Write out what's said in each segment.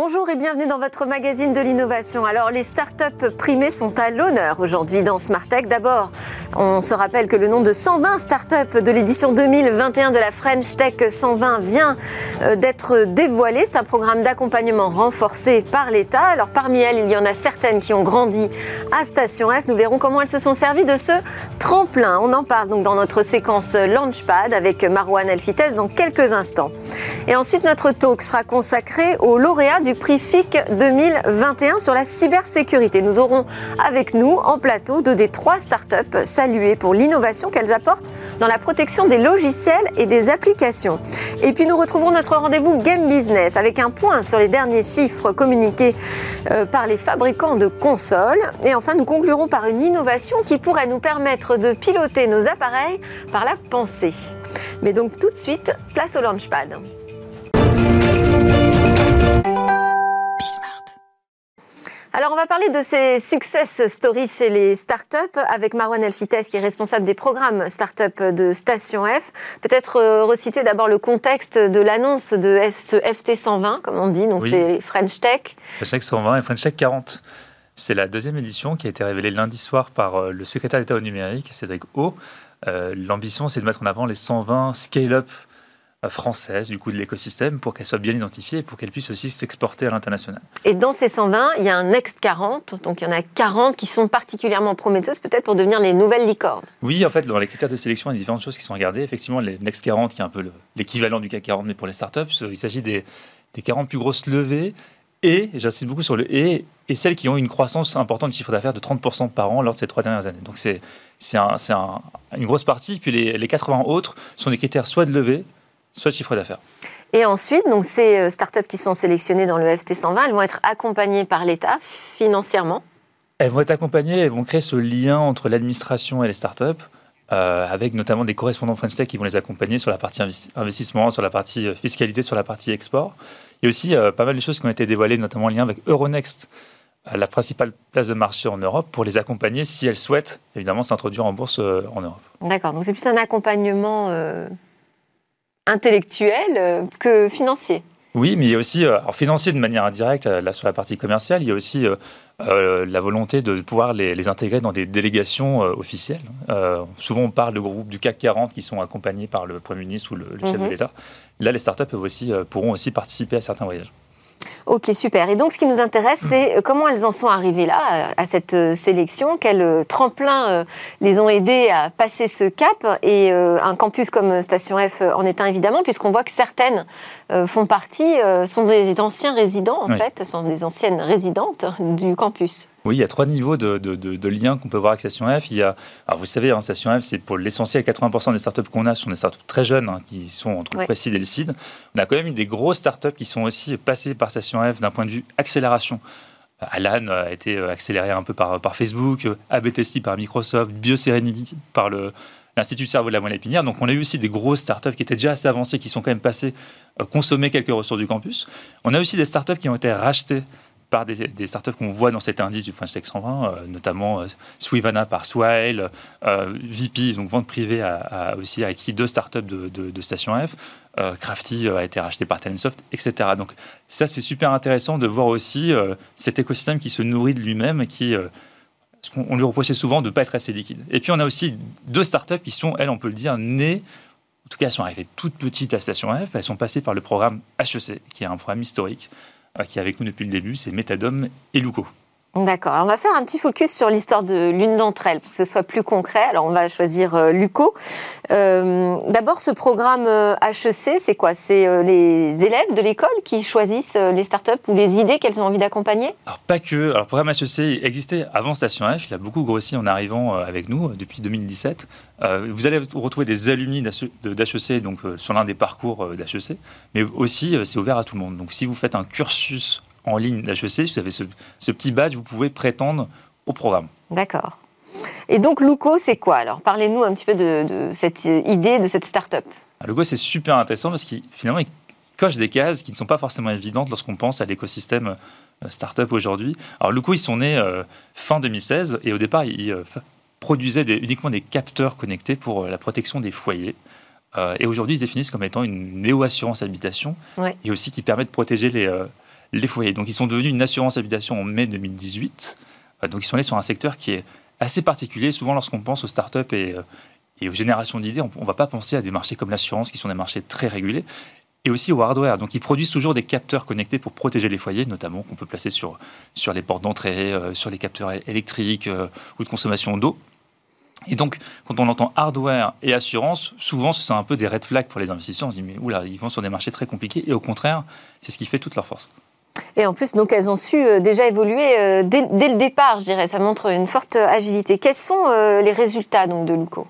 Bonjour et bienvenue dans votre magazine de l'innovation. Alors les startups primées sont à l'honneur aujourd'hui dans Smartech. D'abord, on se rappelle que le nom de 120 startups de l'édition 2021 de la French Tech 120 vient euh, d'être dévoilé. C'est un programme d'accompagnement renforcé par l'État. Alors parmi elles, il y en a certaines qui ont grandi à Station F. Nous verrons comment elles se sont servies de ce tremplin. On en parle donc dans notre séquence Launchpad avec Marwan Elfites dans quelques instants. Et ensuite, notre talk sera consacré aux lauréats du prix FIC 2021 sur la cybersécurité. Nous aurons avec nous en plateau deux des trois startups saluées pour l'innovation qu'elles apportent dans la protection des logiciels et des applications. Et puis nous retrouvons notre rendez-vous Game Business avec un point sur les derniers chiffres communiqués euh, par les fabricants de consoles. Et enfin, nous conclurons par une innovation qui pourrait nous permettre de piloter nos appareils par la pensée. Mais donc tout de suite, place au Launchpad. Alors, on va parler de ces success stories chez les startups avec Marwan Elfites, qui est responsable des programmes startup de Station F. Peut-être euh, resituer d'abord le contexte de l'annonce de ce FT 120, comme on dit, donc c'est French Tech. French Tech 120 et French Tech 40. C'est la deuxième édition qui a été révélée lundi soir par euh, le secrétaire d'État au numérique, Cédric O. Euh, l'ambition, c'est de mettre en avant les 120 scale-up française du coup de l'écosystème pour qu'elle soit bien identifiée et pour qu'elle puisse aussi s'exporter à l'international. Et dans ces 120, il y a un Next 40, donc il y en a 40 qui sont particulièrement prometteuses peut-être pour devenir les nouvelles licornes. Oui, en fait, dans les critères de sélection, il y a différentes choses qui sont regardées. Effectivement, les Next 40, qui est un peu l'équivalent du CAC 40, mais pour les startups, il s'agit des, des 40 plus grosses levées et, j'insiste beaucoup sur le et, et celles qui ont une croissance importante de chiffre d'affaires de 30% par an lors de ces trois dernières années. Donc c'est un, une grosse partie. Puis les, les 80 autres sont des critères soit de levée, soit chiffre d'affaires. Et ensuite, donc ces euh, startups qui sont sélectionnées dans le FT 120, elles vont être accompagnées par l'État financièrement Elles vont être accompagnées, elles vont créer ce lien entre l'administration et les startups, euh, avec notamment des correspondants French Tech qui vont les accompagner sur la partie investissement, sur la partie euh, fiscalité, sur la partie export. Il y a aussi pas mal de choses qui ont été dévoilées, notamment en lien avec Euronext, la principale place de marché en Europe, pour les accompagner si elles souhaitent évidemment s'introduire en bourse en Europe. D'accord, donc c'est plus un accompagnement intellectuel euh, que financier. Oui, mais il y a aussi, euh, alors financier de manière indirecte, euh, là sur la partie commerciale, il y a aussi la volonté de pouvoir les, intégrer dans des délégations officielles. souvent, on parle de groupes du CAC 40 qui sont accompagnés par le Premier ministre ou le, chef de mhm. l'État. Là, les startups peuvent aussi, pourront aussi participer à certains voyages. Ok, super. Et donc, ce qui nous intéresse, c'est euh, comment elles en sont arrivées là, à cette euh, sélection, quels euh, tremplins les ont aidées à passer ce cap? Et un campus comme Station F en est un, évidemment, puisqu'on voit que certaines font partie, sont des anciens résidents, en fait, sont des anciennes résidentes du campus. Oui, il y a trois niveaux de, de, liens qu'on peut voir avec Station F. Il y a, alors vous savez, hein, Station F, c'est pour l'essentiel, 80% des startups qu'on a sont des startups très jeunes, hein, qui sont entre le précide et le CID. On a quand même eu des grosses startups qui sont aussi passées par Station F d'un point de vue accélération. Alan a été accéléré un peu par, par Facebook, ABTST par Microsoft, BioSerenity par le, l'Institut Cerveau de la Moelle Épinière. Donc, on a eu aussi des grosses startups qui étaient déjà assez avancées, qui sont quand même passées euh, consommer quelques ressources du campus. On a aussi des startups qui ont été rachetées par des, startups qu'on voit dans cet indice du French Tech 120, euh, notamment euh, Swivana par Swile, euh, VP, donc vente privée, a, aussi acquis deux startups de, de, Station F, Crafty a été racheté par Talentsoft, etc. Donc ça, c'est super intéressant de voir aussi cet écosystème qui se nourrit de lui-même qui... on lui reprochait souvent de ne pas être assez liquide. Et puis on a aussi deux startups qui sont, elles, on peut le dire, nées en tout cas, elles sont arrivées toutes petites à Station F. Elles sont passées par le programme HEC, qui est un programme historique, euh, qui est avec nous depuis le début, c'est Metadome et Luco. D'accord. On va faire un petit focus sur l'histoire de l'une d'entre elles pour que ce soit plus concret. Alors, on va choisir euh, Luco. Euh, d'abord, ce programme HEC, c'est quoi? C'est les élèves de l'école qui choisissent les startups ou les idées qu'elles ont envie d'accompagner? Alors, pas que. Alors, le programme HEC existait avant Station F. Il a beaucoup grossi en arrivant avec nous depuis 2017. vous allez retrouver des alumni d'HEC donc, sur l'un des parcours d'HEC, mais aussi, c'est ouvert à tout le monde. Donc, si vous faites un cursus en ligne d'HEC, si vous avez ce, petit badge, vous pouvez prétendre au programme. D'accord. Et donc, Luco, c'est quoi Alors, parlez-nous un petit peu de, cette idée, de cette start-up. Ah, Luco, c'est super intéressant parce qu'il finalement, il coche des cases qui ne sont pas forcément évidentes lorsqu'on pense à l'écosystème euh, start-up aujourd'hui. Alors, Luco, ils sont nés euh, fin 2016 et au départ, ils euh, produisaient uniquement des capteurs connectés pour la protection des foyers. et aujourd'hui, ils se définissent comme étant une néo-assurance habitation et aussi qui permet de protéger les les foyers. Donc ils sont devenus une assurance habitation en mai 2018. donc ils sont allés sur un secteur qui est assez particulier. Souvent lorsqu'on pense aux startups et, et aux générations d'idées, on ne va pas penser à des marchés comme l'assurance qui sont des marchés très régulés et aussi au hardware. Donc ils produisent toujours des capteurs connectés pour protéger les foyers, notamment qu'on peut placer sur, sur les portes d'entrée, euh, sur les capteurs électriques euh, ou de consommation d'eau. Et donc, quand on entend hardware et assurance, souvent, ce sont un peu des red flags pour les investisseurs. On se dit, mais oula, ils vont sur des marchés très compliqués. Et au contraire, c'est ce qui fait toute leur force. Et en plus, donc, elles ont su euh, déjà évoluer dès, le départ, je dirais. Ça montre une forte agilité. Quels sont les résultats donc, de Luco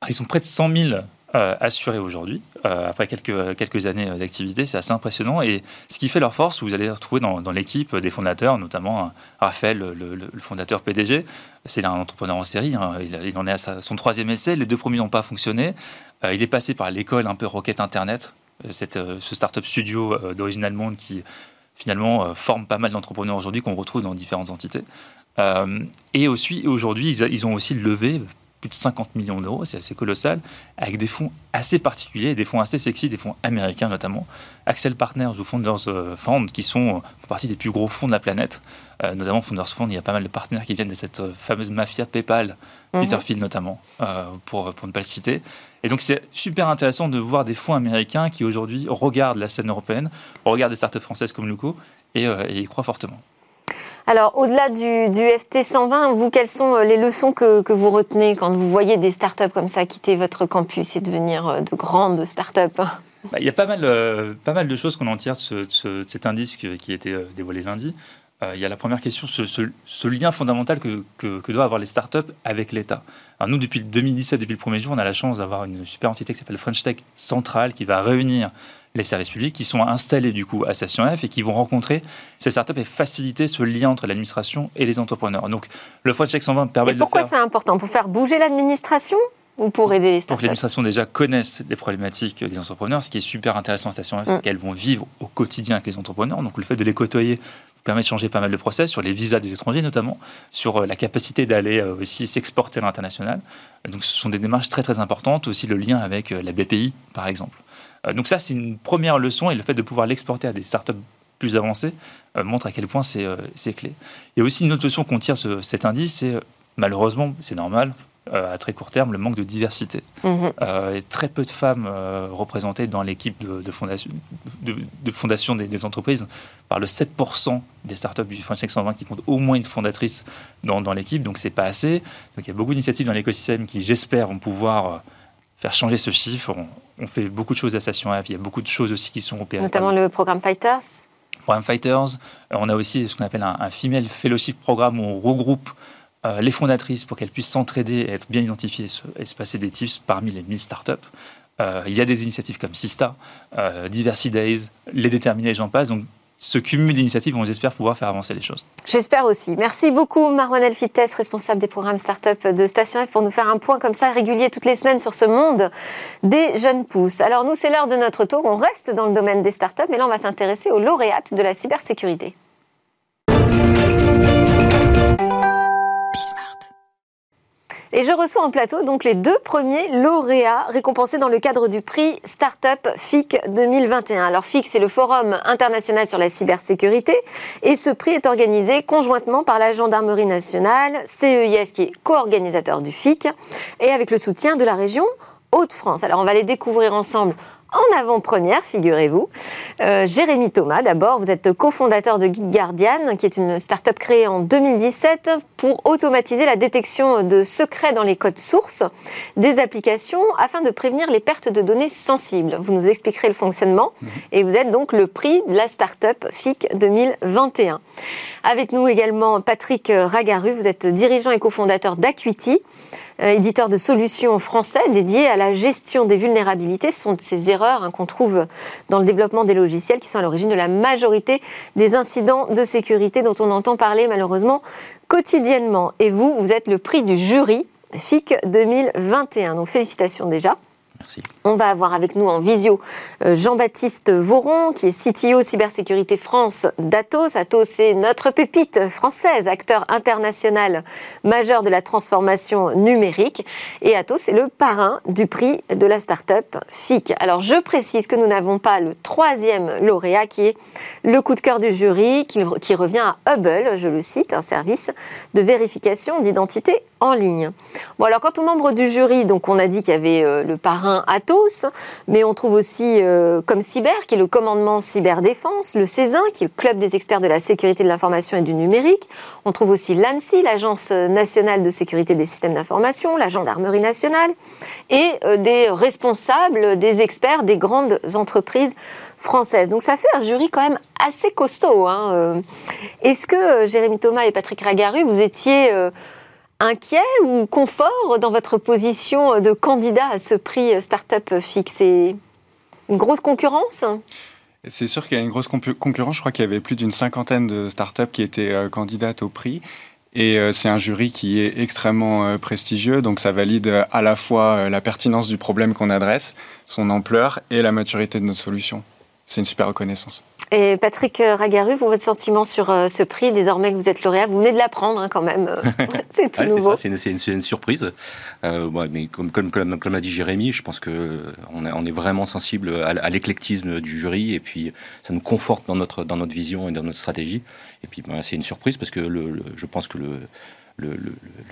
ah, Ils ont près de 100 000 euh, assurés aujourd'hui, euh, après quelques, années d'activité. C'est assez impressionnant. Et ce qui fait leur force, vous allez retrouver dans, l'équipe des fondateurs, notamment Raphaël, le, fondateur PDG. C'est un entrepreneur en série. Hein. Il, en est à son troisième essai. Les deux premiers n'ont pas fonctionné. Euh, il est passé par l'école un peu Rocket Internet, cette, ce startup studio d'origine allemande qui finalement forme pas mal d'entrepreneurs aujourd'hui qu'on retrouve dans différentes entités. et aussi, aujourd'hui, ils, ils, ont aussi levé plus de 50 millions d'euros, c'est assez colossal, avec des fonds assez particuliers, des fonds assez sexy, des fonds américains notamment. Axel Partners ou Founders euh, Fund, qui sont, font partie des plus gros fonds de la planète. Euh, notamment Founders Fund, il y a pas mal de partenaires qui viennent de cette euh, fameuse mafia PayPal, mhm. Peter Thiel notamment, pour, pour ne pas le citer. Et donc c'est super intéressant de voir des fonds américains qui aujourd'hui regardent la scène européenne, regardent des startups françaises comme Luco et, et y croient fortement. Alors, au-delà du, FT 120, vous, quelles sont euh, les leçons que, vous retenez quand vous voyez des startups comme ça quitter votre campus et devenir euh, de grandes startups? Bah, Il y a pas mal, euh, pas mal de choses qu'on en tire de, cet indice qui a été dévoilé lundi. Il y a la première question, ce, lien fondamental que, que, doivent avoir les startups avec l'État. nous, depuis 2017, depuis le premier jour, on a la chance d'avoir une super entité qui s'appelle French Tech Central qui va réunir les services publics qui sont installés du coup à Station F et qui vont rencontrer ces startups et faciliter ce lien entre l'administration et les entrepreneurs. Donc le French Check 120 permet de pourquoi c'est important? Pour faire bouger l'administration ou pour aider les startups Pour que l'administration déjà connaisse les problématiques des entrepreneurs. Ce qui est super intéressant à Station F, c'est mm. qu'elles vont vivre au quotidien avec les entrepreneurs. Donc le fait de les côtoyer permet de changer pas mal de process sur les visas des étrangers notamment, sur euh, la capacité d'aller euh, aussi s'exporter à l'international. Donc ce sont des démarches très très importantes, aussi le lien avec euh, la BPI par exemple. Donc ça, c'est une première leçon et le fait de pouvoir l'exporter à des startups plus avancées montre à quel point c'est clé. Il y a aussi une autre leçon qu'on tire de cet indice, c'est malheureusement, c'est normal, à très court terme, le manque de diversité. Mhm. très peu de femmes représentées dans l'équipe de, fondation, de, fondation des, entreprises. Par le 7% des startups du French 120 qui comptent au moins une fondatrice dans, dans l'équipe, donc c'est pas assez. Donc il y a beaucoup d'initiatives dans l'écosystème qui, j'espère, vont pouvoir faire changer ce chiffre. On, fait beaucoup de choses à Station F. Il y a beaucoup de choses aussi qui sont opérées. Notamment le programme Fighters. Programme Fighters. Euh, on a aussi ce qu'on appelle un, Female Fellowship Programme où on regroupe euh, les fondatrices pour qu'elles puissent s'entraider et être bien identifiées et se, passer des tips parmi les 1000 startups. Euh, il y a des initiatives comme Sista, Diversity Days, Les Déterminés, j'en passe. Donc ce cumul d'initiatives, on espère pouvoir faire avancer les choses. J'espère aussi. Merci beaucoup, Marwanel Fittes, responsable des programmes Startup de Station F, pour nous faire un point comme ça régulier toutes les semaines sur ce monde des jeunes pousses. Alors nous, c'est l'heure de notre tour. On reste dans le domaine des startups, mais là, on va s'intéresser aux lauréates de la cybersécurité. Et je reçois en plateau donc les deux premiers lauréats récompensés dans le cadre du prix Startup FIC 2021. Alors FIC, c'est le Forum international sur la cybersécurité et ce prix est organisé conjointement par la Gendarmerie nationale, CEIS qui est co-organisateur du FIC et avec le soutien de la région Hauts-de-France. Alors on va les découvrir ensemble en avant-première, figurez-vous. Euh, Jérémy Thomas, d'abord, vous êtes cofondateur de Geek Guardian, qui est une start-up créée en 2017 pour automatiser la détection de secrets dans les codes sources des applications afin de prévenir les pertes de données sensibles. Vous nous expliquerez le fonctionnement mhm. et vous êtes donc le prix de la start-up FIC 2021. Avec nous également Patrick Ragaru, vous êtes dirigeant et cofondateur d'Acuity. Euh, éditeur de solutions français dédié à la gestion des vulnérabilités. Ce sont ces erreurs hein, qu'on trouve dans le développement des logiciels qui sont à l'origine de la majorité des incidents de sécurité dont on entend parler malheureusement quotidiennement. Et vous, vous êtes le prix du jury FIC 2021. Donc félicitations déjà. On va avoir avec nous en visio euh, Jean-Baptiste Voron, qui est CTO Cybersécurité France d'Atos. Atos, c'est notre pépite française, acteur international majeur de la transformation numérique. Et Atos, c'est le parrain du prix de la start-up FIC. Alors, je précise que nous n'avons pas le troisième lauréat, qui est le coup de cœur du jury, qui, qui revient à Hubble, je le cite, un service de vérification d'identité en ligne. Bon, alors, quant aux membres du jury, donc on a dit qu'il y avait euh, le parrain Atos, mais on trouve aussi euh, comme Cyber, qui est le commandement cyberdéfense, le CESIN, qui est le club des experts de la sécurité de l'information et du numérique. On trouve aussi l'ANSI, l'Agence nationale de sécurité des systèmes d'information, la gendarmerie nationale, et euh, des responsables, des experts des grandes entreprises françaises. Donc ça fait un jury quand même assez costaud. Hein, euh. Est-ce que Jérémy Thomas et Patrick Ragaru, vous étiez inquiet ou confort dans votre position de candidat à ce prix Startup fixé Une grosse concurrence? C'est sûr qu'il y a une grosse concurrence. Je crois qu'il y avait plus d'une cinquantaine de startups qui étaient euh, candidates au prix. Et euh, c'est un jury qui est extrêmement euh, prestigieux, donc ça valide à la fois la pertinence du problème qu'on adresse, son ampleur et la maturité de notre solution. C'est une super reconnaissance. Et Patrick Ragaru, vous, votre sentiment sur euh, ce prix, désormais que vous êtes lauréat, vous venez de l'apprendre hein, quand même, c'est tout nouveau. C'est une, une, surprise. Euh, mais comme, comme, comme, l'a dit Jérémy, je pense qu'on on est vraiment sensible à, l'éclectisme du jury et puis ça nous conforte dans notre, dans notre vision et dans notre stratégie. Et puis ben, c'est une surprise parce que le, je pense que le,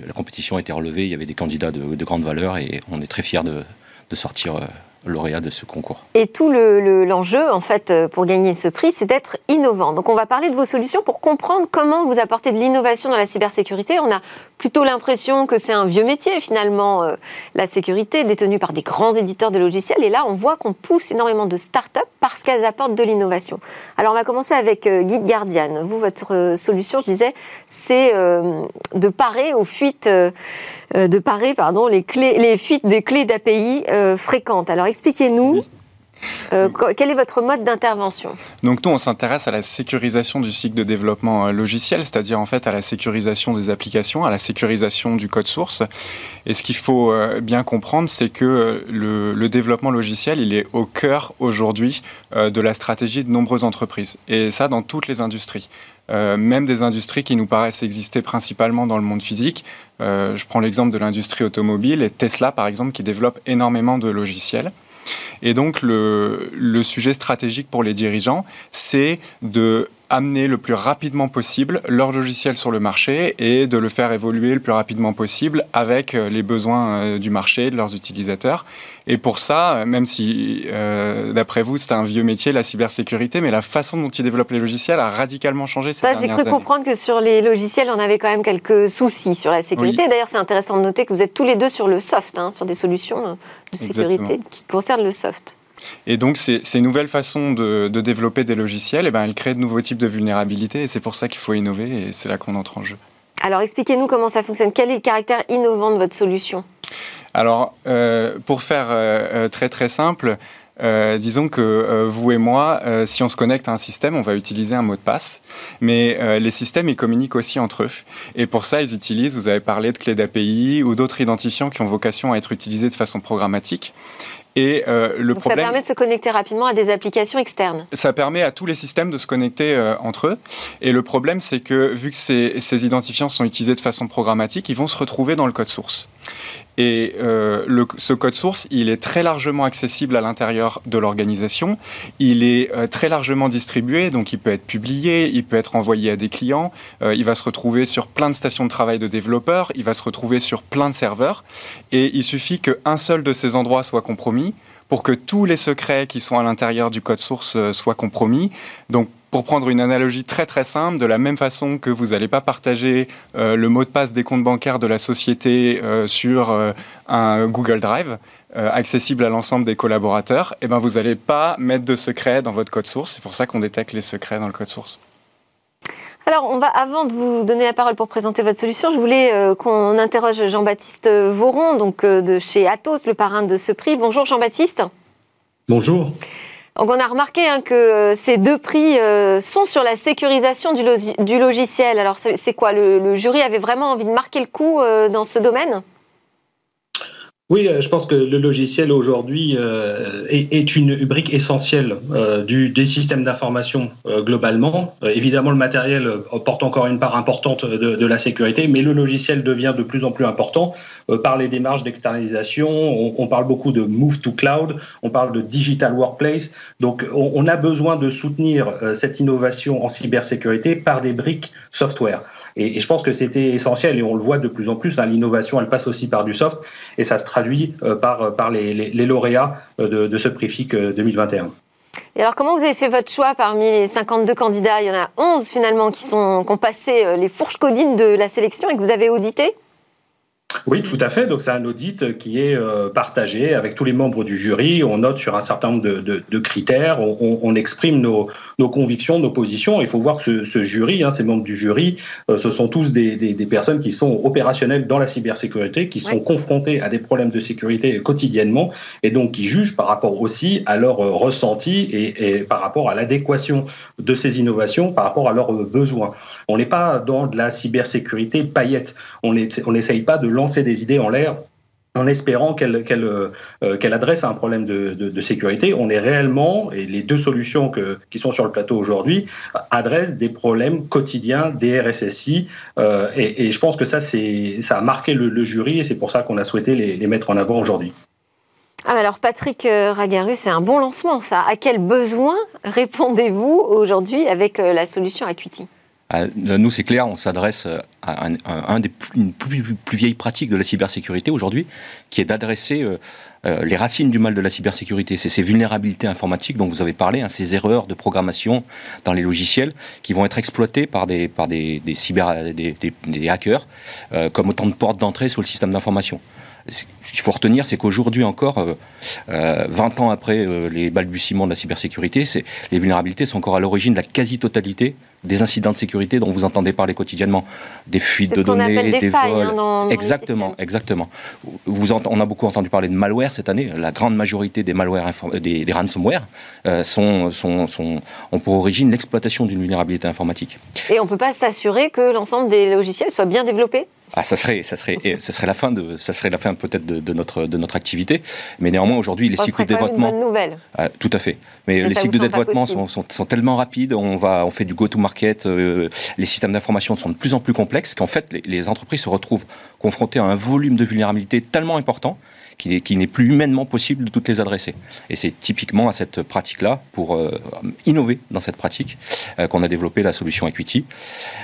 la compétition a été relevée, il y avait des candidats de, de grande valeur et on est très fiers de, de sortir euh, lauréat de ce concours. Et tout l'enjeu, en fait, euh, pour gagner ce prix, c'est d'être innovant. Donc, on va parler de vos solutions pour comprendre comment vous apportez de l'innovation dans la cybersécurité. On a plutôt l'impression que c'est un vieux métier, finalement, euh, la sécurité, détenue par des grands éditeurs de logiciels. Et là, on voit qu'on pousse énormément de start-up parce qu'elles apportent de l'innovation. Alors, on va commencer avec Guide Guardian. Vous, votre solution, je disais, c'est de parer aux fuites, de parer, pardon, les, clés, les fuites des clés d'API fréquentes. Alors, expliquez-nous. Euh, quel est votre mode d'intervention? Donc nous, on s'intéresse à la sécurisation du cycle de développement euh, logiciel, c'est-à-dire en fait à la sécurisation des applications, à la sécurisation du code source. Et ce qu'il faut euh, bien comprendre, c'est que le, développement logiciel, il est au cœur aujourd'hui de la stratégie de nombreuses entreprises. Et ça, dans toutes les industries. même des industries qui nous paraissent exister principalement dans le monde physique. je prends l'exemple de l'industrie automobile et Tesla, par exemple, qui développe énormément de logiciels. Et donc le, sujet stratégique pour les dirigeants, c'est de amener le plus rapidement possible leur logiciel sur le marché et de le faire évoluer le plus rapidement possible avec euh, les besoins euh, du marché, de leurs utilisateurs. Et pour ça, euh, même si, d'après vous, c'est un vieux métier, la cybersécurité, mais la façon dont ils développent les logiciels a radicalement changé. Ça, j'ai cru comprendre que sur les logiciels, on avait quand même quelques soucis sur la sécurité. D'ailleurs, c'est intéressant de noter que vous êtes tous les deux sur le soft, hein, sur des solutions de sécurité qui concernent le soft. Et donc, ces, nouvelles façons de, développer des logiciels, eh ben, elles créent de nouveaux types de vulnérabilités et c'est pour ça qu'il faut innover et c'est là qu'on entre en jeu. Alors, expliquez-nous comment ça fonctionne. Quel est le caractère innovant de votre solution? Alors, euh, pour faire euh, euh, très très simple, disons que vous et moi, si on se connecte à un système, on va utiliser un mot de passe. Mais les systèmes, ils communiquent aussi entre eux. Et pour ça, ils utilisent, vous avez parlé de clés d'API ou d'autres identifiants qui ont vocation à être utilisés de façon programmatique. Et euh, le problème, ça permet de se connecter rapidement à des applications externes. Ça permet à tous les systèmes de se connecter euh, entre eux. Et le problème, c'est que vu que ces, ces, identifiants sont utilisés de façon programmatique, ils vont se retrouver dans le code source. Et euh, ce code source, il est très largement accessible à l'intérieur de l'organisation. Il est euh, très largement distribué, donc il peut être publié, il peut être envoyé à des clients. Euh, il va se retrouver sur plein de stations de travail de développeurs. Il va se retrouver sur plein de serveurs. Et il suffit qu'un seul de ces endroits soit compromis pour que tous les secrets qui sont à l'intérieur du code source soient compromis. Donc pour prendre une analogie très très simple, de la même façon que vous n'allez pas partager euh, le mot de passe des comptes bancaires de la société euh, sur euh, un Google Drive accessible à l'ensemble des collaborateurs, et eh ben vous n'allez pas mettre de secret dans votre code source. C'est pour ça qu'on détecte les secrets dans le code source. Alors, on va, avant de vous donner la parole pour présenter votre solution, je voulais qu'on interroge Jean-Baptiste Voron, donc de chez Atos, le parrain de ce prix. Bonjour Jean-Baptiste. Bonjour. Donc on a remarqué hein, que euh, ces deux prix euh, sont sur la sécurisation du, logiciel. Alors c'est quoi? Le, jury avait vraiment envie de marquer le coup euh, dans ce domaine? Oui, euh, je pense que le logiciel aujourd'hui euh, est, une brique essentielle euh, du, des systèmes d'information globalement. évidemment, le matériel porte encore une part importante de, la sécurité, mais le logiciel devient de plus en plus important par les démarches d'externalisation. On, parle beaucoup de move to cloud, on parle de digital workplace. Donc, on, on a besoin de soutenir cette innovation en cybersécurité par des briques software. Et, je pense que c'était essentiel et on le voit de plus en plus. Hein, L'innovation, elle passe aussi par du soft et ça se traduit euh, par, par les, lauréats euh, de, ce préfic 2021. Euh, et alors, comment vous avez fait votre choix parmi les 52 candidats? Il y en a 11 finalement qui, qui ont passé les fourches codines de la sélection et que vous avez audité oui, tout à fait. Donc c'est un audit qui est euh, partagé avec tous les membres du jury. On note sur un certain nombre de, critères, on, exprime nos, convictions, nos positions. Il faut voir que ce, jury, hein, ces membres du jury, euh, ce sont tous des, personnes qui sont opérationnelles dans la cybersécurité, qui sont confrontées à des problèmes de sécurité quotidiennement et donc qui jugent par rapport aussi à leur euh, ressenti et, par rapport à l'adéquation de ces innovations par rapport à leurs besoins. On n'est pas dans de la cybersécurité paillette. On n'essaye pas de lancer des idées en l'air en espérant qu'elle qu'elle euh, adresse un problème de, sécurité. On est réellement, et les deux solutions qui sont sur le plateau aujourd'hui, adressent des problèmes quotidiens des RSSI. Euh, et, je pense que ça, a marqué le, jury et c'est pour ça qu'on a souhaité les, les mettre en avant aujourd'hui. Ah, alors Patrick euh, Ragarus, c'est un bon lancement ça. À quel besoin répondez-vous aujourd'hui avec la solution Acuity? Euh, nous, c'est clair, on s'adresse à un, des plus, une plus, vieilles pratiques de la cybersécurité aujourd'hui, qui est d'adresser euh, euh, les racines du mal de la cybersécurité. C'est ces vulnérabilités informatiques dont vous avez parlé, hein, ces erreurs de programmation dans les logiciels qui vont être exploitées par des, hackers comme autant de portes d'entrée sur le système d'information ce qu'il faut retenir, c'est qu'aujourd'hui encore, 20 ans après les balbutiements de la cybersécurité, les vulnérabilités sont encore à l'origine de la quasi-totalité des incidents de sécurité dont vous entendez parler quotidiennement, des fuites de données, des, failles, vols. Hein, exactement, exactement. Vous on a beaucoup entendu parler de malware cette année. La grande majorité des malware, des, ransomware, euh, sont, sont, sont, ont pour origine l'exploitation d'une vulnérabilité informatique. Et on ne peut pas s'assurer que l'ensemble des logiciels soient bien développés? Ah, ça serait, ça serait, ça serait la fin de, ça serait la fin peut-être de, notre de notre activité. Mais néanmoins aujourd'hui les cycles de développement, une bonne nouvelle. Ah, tout à fait. Mais, les cycles de développement sont, sont, sont, tellement rapides. On va, on fait du go-to-market. Euh, les systèmes d'information sont de plus en plus complexes qu'en fait les, les entreprises se retrouvent confrontées à un volume de vulnérabilité tellement important qui n'est plus humainement possible de toutes les adresser. Et c'est typiquement à cette pratique-là, pour euh, innover dans cette pratique, euh, qu'on a développé la solution Equity.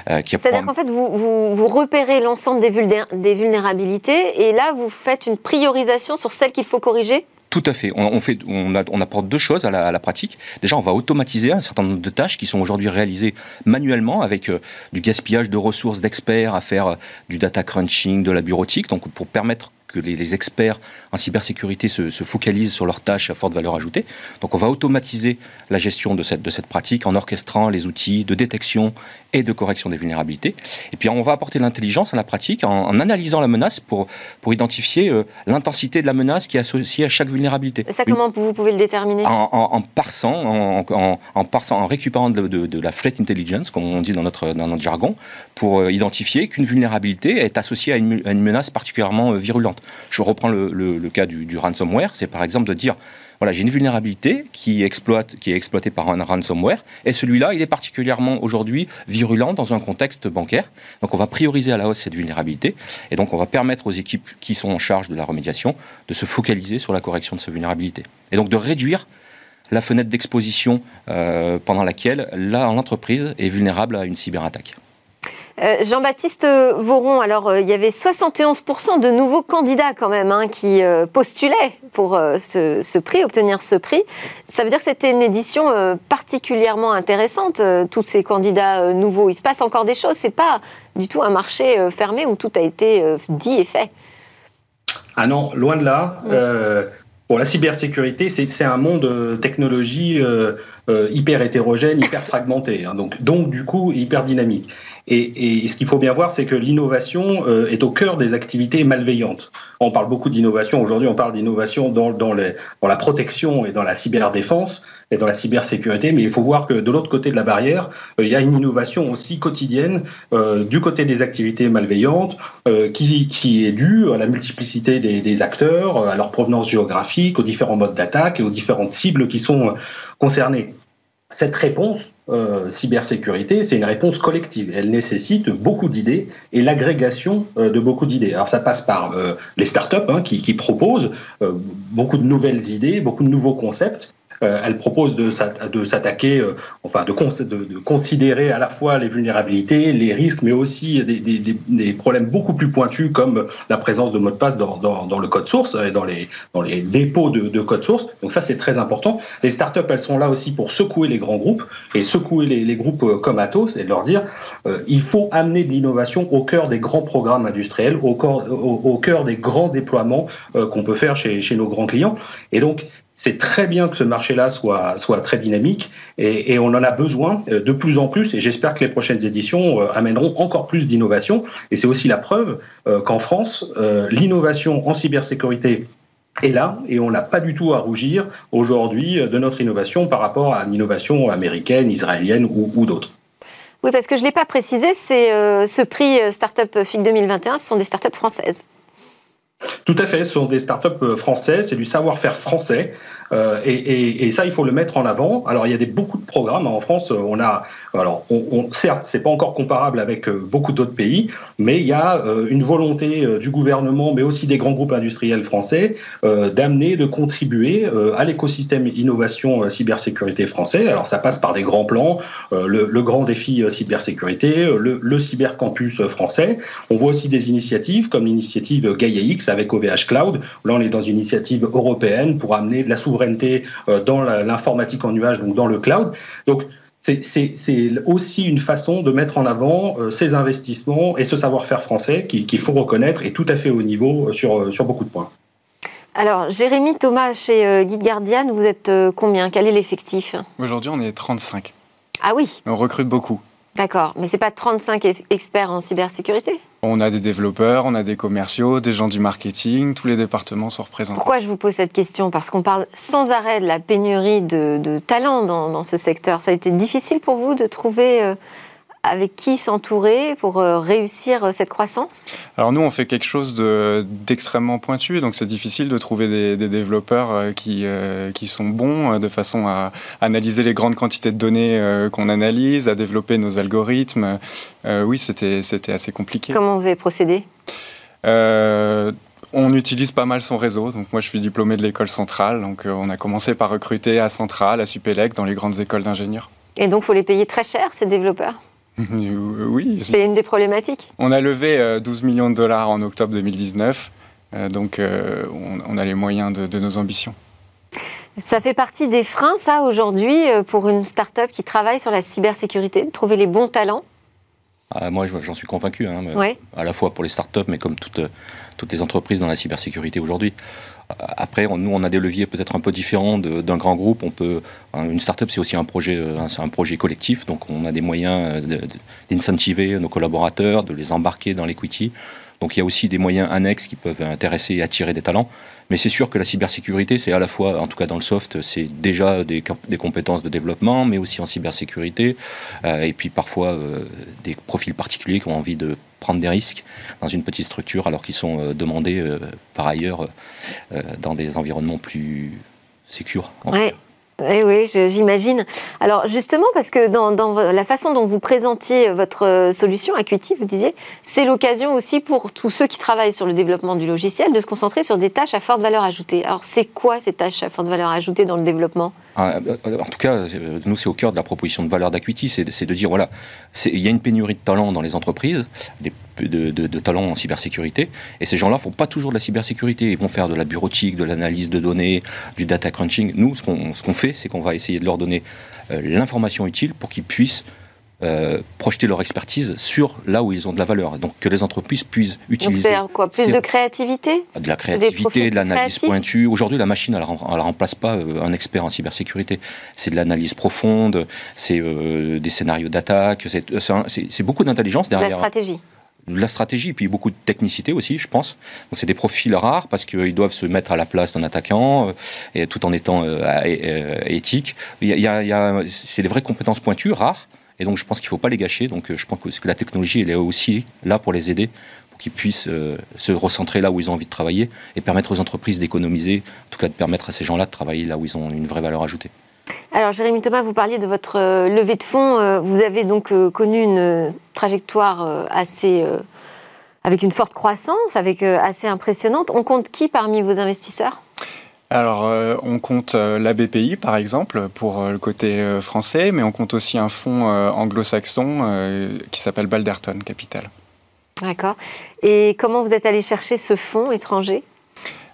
Euh, C'est-à-dire qu'en fait, vous, vous, repérez l'ensemble des, des vulnérabilités et là, vous faites une priorisation sur celles qu'il faut corriger? Tout à fait. On, fait, on, on, apporte deux choses à la, pratique. Déjà, on va automatiser un certain nombre de tâches qui sont aujourd'hui réalisées manuellement avec du gaspillage de ressources d'experts à faire du data crunching, de la bureautique, donc pour permettre que les, experts en cybersécurité se, focalisent sur leurs tâches à forte valeur ajoutée. Donc on va automatiser la gestion de cette, de cette pratique en orchestrant les outils de détection et de correction des vulnérabilités. Et puis on va apporter l'intelligence à la pratique en, analysant la menace pour, pour identifier euh, l'intensité de la menace qui est associée à chaque vulnérabilité. Et ça, comment vous pouvez le déterminer? En, en, parsant, en, en, parsant, en récupérant de, de, la threat intelligence, comme on dit dans notre, dans notre jargon, pour euh, identifier qu'une vulnérabilité est associée à une, à une menace particulièrement euh, Je reprends le, cas du, ransomware, c'est par exemple de dire voilà, j'ai une vulnérabilité qui, est exploitée par un ransomware, et celui-là, il est particulièrement aujourd'hui virulent dans un contexte bancaire. Donc on va prioriser à la hausse cette vulnérabilité, et donc on va permettre aux équipes qui sont en charge de la remédiation de se focaliser sur la correction de cette vulnérabilité. Et donc de réduire la fenêtre d'exposition euh, pendant laquelle l'entreprise est vulnérable à une cyberattaque. Euh, Jean-Baptiste Voron, alors euh, il y avait 71% de nouveaux candidats quand même hein, qui euh, postulaient pour ce, prix, obtenir ce prix. Ça veut dire que c'était une édition particulièrement intéressante, tous ces candidats nouveaux. Il se passe encore des choses, c'est pas du tout un marché fermé où tout a été dit et fait. Ah non, loin de là. La cybersécurité, c'est un monde technologie hyper hétérogène, hyper fragmenté, hein. donc, donc du coup hyper dynamique. Et, ce qu'il faut bien voir, c'est que l'innovation est au cœur des activités malveillantes. On parle beaucoup d'innovation, aujourd'hui on parle d'innovation dans, dans, dans la protection et dans la cyberdéfense, et dans la cybersécurité, mais il faut voir que de l'autre côté de la barrière, euh, il y a une innovation aussi quotidienne euh, du côté des activités malveillantes euh, qui, est due à la multiplicité des, acteurs, à leur provenance géographique, aux différents modes d'attaque et aux différentes cibles qui sont concernées. Cette réponse cybersécurité, c'est une réponse collective. Elle nécessite beaucoup d'idées et l'agrégation de beaucoup d'idées. Alors ça passe par les startups hein, qui, proposent beaucoup de nouvelles idées, beaucoup de nouveaux concepts, elle propose de, s'attaquer, euh, enfin de, de, considérer à la fois les vulnérabilités, les risques, mais aussi des, problèmes beaucoup plus pointus comme la présence de mots de passe dans, le code source et dans les, dans les dépôts de, code source. Donc ça, c'est très important. Les startups, elles sont là aussi pour secouer les grands groupes et secouer les, groupes euh, comme Atos et leur dire il faut amener de l'innovation au cœur des grands programmes industriels, au, au, cœur des grands déploiements qu'on peut faire chez, chez nos grands clients. Et donc, c'est très bien que ce marché-là soit, soit très dynamique et, on en a besoin euh, de plus en plus et j'espère que les prochaines éditions euh, amèneront encore plus d'innovation et c'est aussi la preuve euh, qu'en France, l'innovation en cybersécurité est là et on n'a pas du tout à rougir aujourd'hui de notre innovation par rapport à l'innovation américaine, israélienne ou, d'autres. Oui, parce que je ne l'ai pas précisé, c'est ce prix Startup FIC 2021, ce sont des startups françaises. Tout à fait, ce sont des startups françaises, c'est du savoir-faire français. Euh, et, ça, il faut le mettre en avant. Alors, il y a des, beaucoup de programmes en France. On a, alors, certes, c'est pas encore comparable avec euh, beaucoup d'autres pays, mais il y a euh, une volonté du gouvernement, mais aussi des grands groupes industriels français, d'amener, de contribuer à l'écosystème innovation cybersécurité français. Alors, ça passe par des grands plans, le, grand défi cybersécurité, le, le cybercampus français. On voit aussi des initiatives comme l'initiative Gaia X avec OVH Cloud. Là, on est dans une initiative européenne pour amener de la souveraineté euh, dans l'informatique en nuage, donc dans le cloud. Donc, c'est aussi une façon de mettre en avant euh, ces investissements et ce savoir-faire français qu'il faut reconnaître et tout à fait au niveau euh, sur, sur beaucoup de points. Alors, Jérémy Thomas, chez Guide Guardian, vous êtes combien? Quel est l'effectif? Aujourd'hui, on est 35. Ah oui On recrute beaucoup. D'accord, mais ce n'est pas 35 experts en cybersécurité? On a des développeurs, on a des commerciaux, des gens du marketing, tous les départements sont représentés. Pourquoi je vous pose cette question? Parce qu'on parle sans arrêt de la pénurie de, talents dans, ce secteur. Ça a été difficile pour vous de trouver euh, avec qui s'entourer pour euh, réussir euh, cette croissance? Alors nous, on fait quelque chose d'extrêmement pointu, donc c'est difficile de trouver des, développeurs euh, qui, qui sont bons de façon à analyser les grandes quantités de données qu'on analyse, à développer nos algorithmes. oui, c'était assez compliqué. Comment vous avez procédé? On utilise pas mal son réseau. Donc moi, je suis diplômé de l'école centrale. Donc on a commencé par recruter à Centrale, à Supélec, dans les grandes écoles d'ingénieurs. Et donc, faut les payer très cher ces développeurs? Oui. C'est une des problématiques. On a levé 12 euh, millions de dollars en octobre 2019, euh, donc euh, on, a les moyens de, nos ambitions. Ça fait partie des freins, ça, aujourd'hui, pour une start-up qui travaille sur la cybersécurité, de trouver les bons talents? Ah, Moi, j'en suis convaincu, hein, à la fois pour les start-up, mais comme toutes, toutes les entreprises dans la cybersécurité aujourd'hui. Après, nous, on a des leviers peut-être un peu différents d'un grand groupe. On peut, une start-up, c'est aussi un projet, euh, un projet collectif, donc on a des moyens euh, d'incentiver nos collaborateurs, de les embarquer dans l'equity. Donc il y a aussi des moyens annexes qui peuvent intéresser et attirer des talents. Mais c'est sûr que la cybersécurité, c'est à la fois, en tout cas dans le soft, c'est déjà des, des, compétences de développement, mais aussi en cybersécurité. Euh, et puis parfois des profils particuliers qui ont envie de prendre des risques dans une petite structure alors qu'ils sont euh, demandés euh, par ailleurs euh, dans des environnements plus sécures. Oui, oui, j'imagine. Alors justement, parce que dans, la façon dont vous présentiez votre solution, Acuity, vous disiez, c'est l'occasion aussi pour tous ceux qui travaillent sur le développement du logiciel de se concentrer sur des tâches à forte valeur ajoutée. Alors c'est quoi ces tâches à forte valeur ajoutée dans le développement? Ah, en tout cas, nous, c'est au cœur de la proposition de valeur d'Acuity, c'est de dire, voilà, il y a une pénurie de talents dans les entreprises, de, talents en cybersécurité, et ces gens-là ne font pas toujours de la cybersécurité, ils vont faire de la bureautique, de l'analyse de données, du data crunching. Nous, ce qu'on fait, c'est qu'on va essayer de leur donner euh, l'information utile pour qu'ils puissent projeter leur expertise sur là où ils ont de la valeur. Donc que les entreprises puissent utiliser. Donc quoi? Plus de créativité? De la créativité, de l'analyse pointue. Aujourd'hui, la machine, elle ne remplace pas un expert en cybersécurité. C'est de l'analyse profonde, c'est des scénarios d'attaque, c'est beaucoup d'intelligence derrière. La stratégie la stratégie, puis beaucoup de technicité aussi, je pense. c'est des profils rares parce qu'ils doivent se mettre à la place d'un attaquant, euh, et tout en étant euh, euh, éthique. Il y a, c'est des vraies compétences pointues, rares, et donc je pense qu'il ne faut pas les gâcher. Donc je pense que la technologie, elle est aussi là pour les aider, pour qu'ils puissent se recentrer là où ils ont envie de travailler et permettre aux entreprises d'économiser, en tout cas de permettre à ces gens-là de travailler là où ils ont une vraie valeur ajoutée. Alors, Jérémy Thomas, vous parliez de votre euh, levée de fonds. Euh, vous avez donc euh, connu une trajectoire assez. avec une forte croissance, avec assez impressionnante. On compte qui parmi vos investisseurs? Alors, on compte la BPI, par exemple, pour le côté français, mais on compte aussi un fonds anglo-saxon qui s'appelle Balderton Capital. D'accord. Et comment vous êtes allé chercher ce fonds étranger?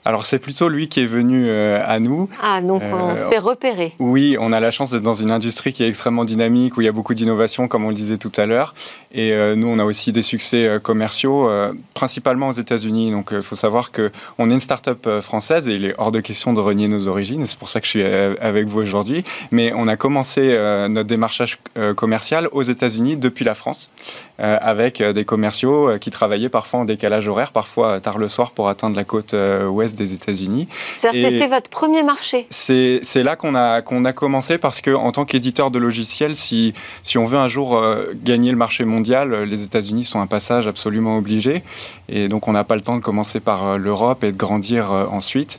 Alors c'est plutôt lui qui est venu euh, à nous. Ah, donc on euh, se fait repérer. Oui, on a la chance d'être dans une industrie qui est extrêmement dynamique, où il y a beaucoup d'innovation, comme on le disait tout à l'heure. Et euh, nous, on a aussi des succès commerciaux, principalement aux États-Unis. Donc il faut savoir qu'on est une start-up française et il est hors de question de renier nos origines. C'est pour ça que je suis avec vous aujourd'hui. Mais on a commencé notre démarchage commercial aux États-Unis depuis la France, avec des commerciaux qui travaillaient parfois en décalage horaire, parfois tard le soir pour atteindre la côte ouest des États-Unis. C'était votre premier marché? C'est là qu'on a, qu'on a commencé parce qu'en tant qu'éditeur de logiciels, si, si on veut un jour euh, gagner le marché mondial, euh, les États-Unis sont un passage absolument obligé. Et donc on n'a pas le temps de commencer par euh, l'Europe et de grandir ensuite.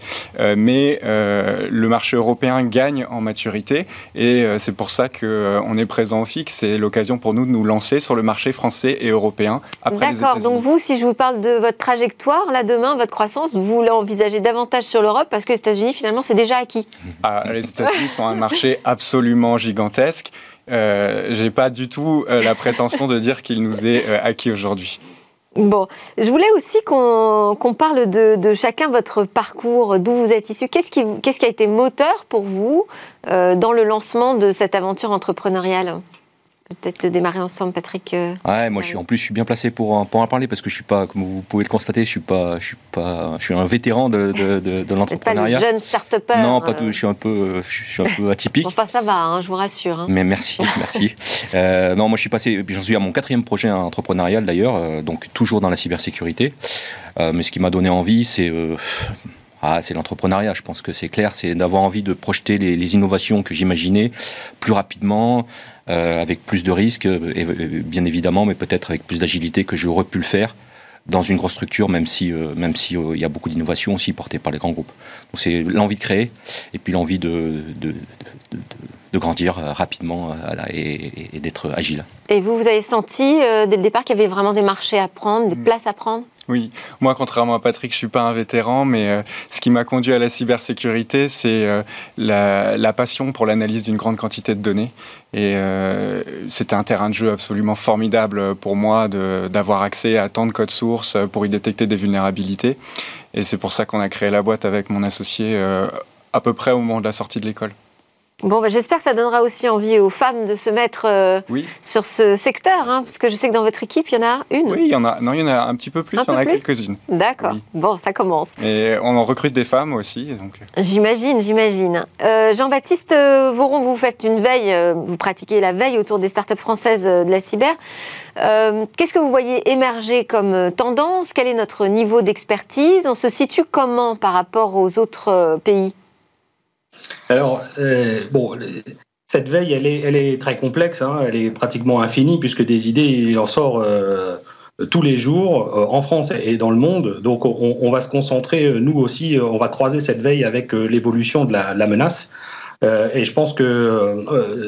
mais le marché européen gagne en maturité et c'est pour ça qu'on est présent au fixe. C'est l'occasion pour nous de nous lancer sur le marché français et européen D'accord. Donc vous, si je vous parle de votre trajectoire, là demain, votre croissance, vous l'envisagez davantage sur l'Europe parce que les États-Unis, finalement, c'est déjà acquis. Ah, les États-Unis sont un marché absolument gigantesque. Euh, J'ai pas du tout euh, la prétention de dire qu'il nous est euh, acquis aujourd'hui. Bon, je voulais aussi qu'on parle de, chacun votre parcours, d'où vous êtes issu. Qu'est-ce qui, qui, a été moteur pour vous euh, dans le lancement de cette aventure entrepreneuriale? Peut-être démarrer ensemble, Patrick. Euh, ouais, moi je suis en plus je suis bien placé pour, pour en parler parce que je suis pas, comme vous pouvez le constater, je suis pas, je suis pas, je suis un vétéran de, de, de, l'entrepreneuriat. Pas le jeune start-upper. Non, pas tout, je suis un peu, je suis un peu atypique. enfin ça va, hein, je vous rassure. Hein. Mais merci, merci. euh, non, moi je suis passé, j'en suis à mon quatrième projet entrepreneurial d'ailleurs, euh, donc toujours dans la cybersécurité. Euh, mais ce qui m'a donné envie, c'est ah, c'est l'entrepreneuriat, je pense que c'est clair, c'est d'avoir envie de projeter les, les innovations que j'imaginais plus rapidement, euh, avec plus de risques, euh, euh, bien évidemment, mais peut-être avec plus d'agilité que j'aurais pu le faire dans une grosse structure, même si même si il y a beaucoup d'innovations aussi portées par les grands groupes. Donc c'est l'envie de créer et puis l'envie de, de, de, grandir rapidement et, et d'être agile. Et vous, vous avez senti dès le départ qu'il y avait vraiment des marchés à prendre, des mm. places à prendre? Oui, moi contrairement à Patrick, je suis pas un vétéran, mais euh, ce qui m'a conduit à la cybersécurité, c'est euh, la, passion pour l'analyse d'une grande quantité de données. Et euh, c'était un terrain de jeu absolument formidable pour moi d'avoir accès à tant de codes sources pour y détecter des vulnérabilités. Et c'est pour ça qu'on a créé la boîte avec mon associé à peu près au moment de la sortie de l'école. Bon, bah, j'espère que ça donnera aussi envie aux femmes de se mettre euh, sur ce secteur, hein, parce que je sais que dans votre équipe, il y en a une. Oui, il y en a. Non, il y en a un petit peu plus. il y en a quelques-unes. D'accord. Bon, ça commence. Et on en recrute des femmes aussi. Donc... Euh. J'imagine, j'imagine. Euh, Jean-Baptiste Voron, vous faites une veille, vous pratiquez la veille autour des startups françaises de la cyber. Qu'est-ce que vous voyez émerger comme tendance? Quel est notre niveau d'expertise? On se situe comment par rapport aux autres pays? Alors, euh, bon, cette veille, elle est, elle est très complexe, hein. elle est pratiquement infinie, puisque des idées, il en sort euh, tous les jours, euh, en France et dans le monde. Donc, on, va se concentrer, nous aussi, on va croiser cette veille avec l'évolution de la, la menace. et je pense que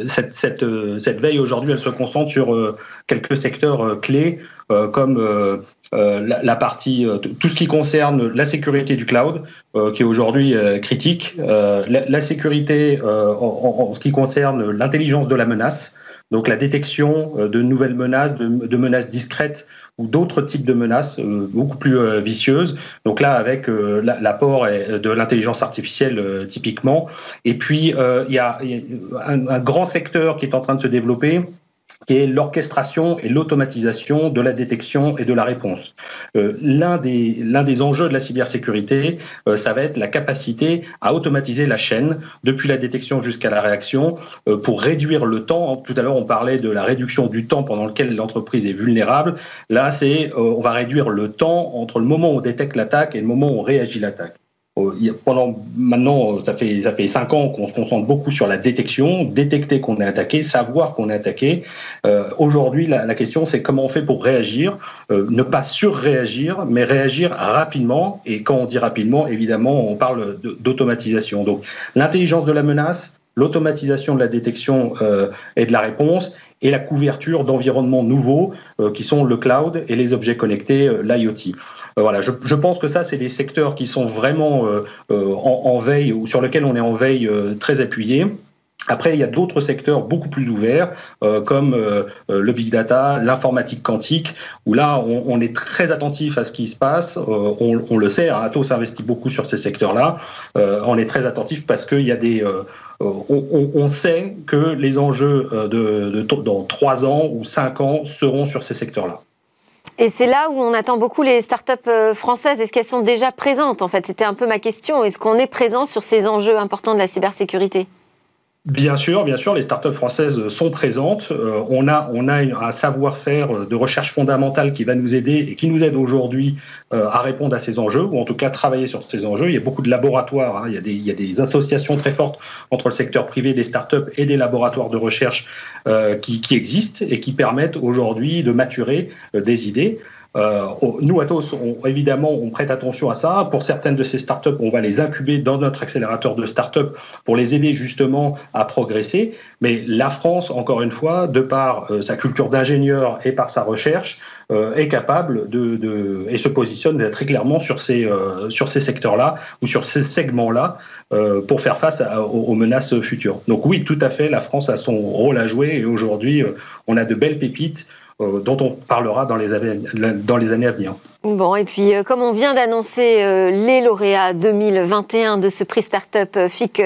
cette, cette, cette, veille aujourd'hui, elle se concentre sur quelques secteurs clés, comme euh, la, partie, euh, tout ce qui concerne la sécurité du cloud, euh, qui est aujourd'hui critique, la, sécurité en, ce qui concerne l'intelligence de la menace, donc la détection de nouvelles menaces, de, menaces discrètes ou d'autres types de menaces beaucoup plus vicieuses. Donc là, avec l'apport de l'intelligence artificielle typiquement. Et puis, il y a, un, grand secteur qui est en train de se développer, qui est l'orchestration et l'automatisation de la détection et de la réponse. Euh, l'un des enjeux de la cybersécurité, euh, ça va être la capacité à automatiser la chaîne depuis la détection jusqu'à la réaction euh, pour réduire le temps. Tout à l'heure, on parlait de la réduction du temps pendant lequel l'entreprise est vulnérable. Là, c'est on va réduire le temps entre le moment où on détecte l'attaque et le moment où on réagit l'attaque. Euh, pendant maintenant, ça fait ça fait cinq ans qu'on se concentre beaucoup sur la détection, détecter qu'on est attaqué, savoir qu'on est attaqué. Euh, aujourd'hui, la, question c'est comment on fait pour réagir, euh, ne pas surréagir, mais réagir rapidement. Et quand on dit rapidement, évidemment, on parle d'automatisation. Donc, l'intelligence de la menace, l'automatisation de la détection et de la réponse, et la couverture d'environnements nouveaux qui sont le cloud et les objets connectés, l'IoT. Euh, voilà, je, pense que ça, c'est des secteurs qui sont vraiment euh, euh, en, veille ou sur lesquels on est en veille très appuyé. Après, il y a d'autres secteurs beaucoup plus ouverts, comme le big data, l'informatique quantique, où là, on, est très attentif à ce qui se passe. On, le sait, Atos investit beaucoup sur ces secteurs-là. on est très attentif parce qu'il y a des on, sait que les enjeux de, dans trois ans ou cinq ans seront sur ces secteurs-là. Et c'est là où on attend beaucoup les startups euh, françaises. Est-ce qu'elles sont déjà présentes En fait, c'était un peu ma question. Est-ce qu'on est présent sur ces enjeux importants de la cybersécurité? Bien sûr, bien sûr, les startups françaises sont présentes. Euh, on a, on a un savoir-faire de recherche fondamentale qui va nous aider et qui nous aide aujourd'hui euh, à répondre à ces enjeux, ou en tout cas travailler sur ces enjeux. Il y a beaucoup de laboratoires, hein. il, y a des, associations très fortes entre le secteur privé des startups et des laboratoires de recherche euh, qui, existent et qui permettent aujourd'hui de maturer des idées. Euh, nous, Atos, on, évidemment, on prête attention à ça. Pour certaines de ces startups, on va les incuber dans notre accélérateur de startups pour les aider justement à progresser. Mais la France, encore une fois, de par euh, sa culture d'ingénieur et par sa recherche, euh, est capable de, de, et se positionne très clairement sur ces, euh, sur ces secteurs-là ou sur ces segments-là euh, pour faire face aux, menaces futures. Donc oui, tout à fait, la France a son rôle à jouer et aujourd'hui, on a de belles pépites dont on parlera dans les, années, dans les années à venir. Bon, et puis euh, comme on vient d'annoncer euh, les lauréats 2021 de ce prix Startup FIC,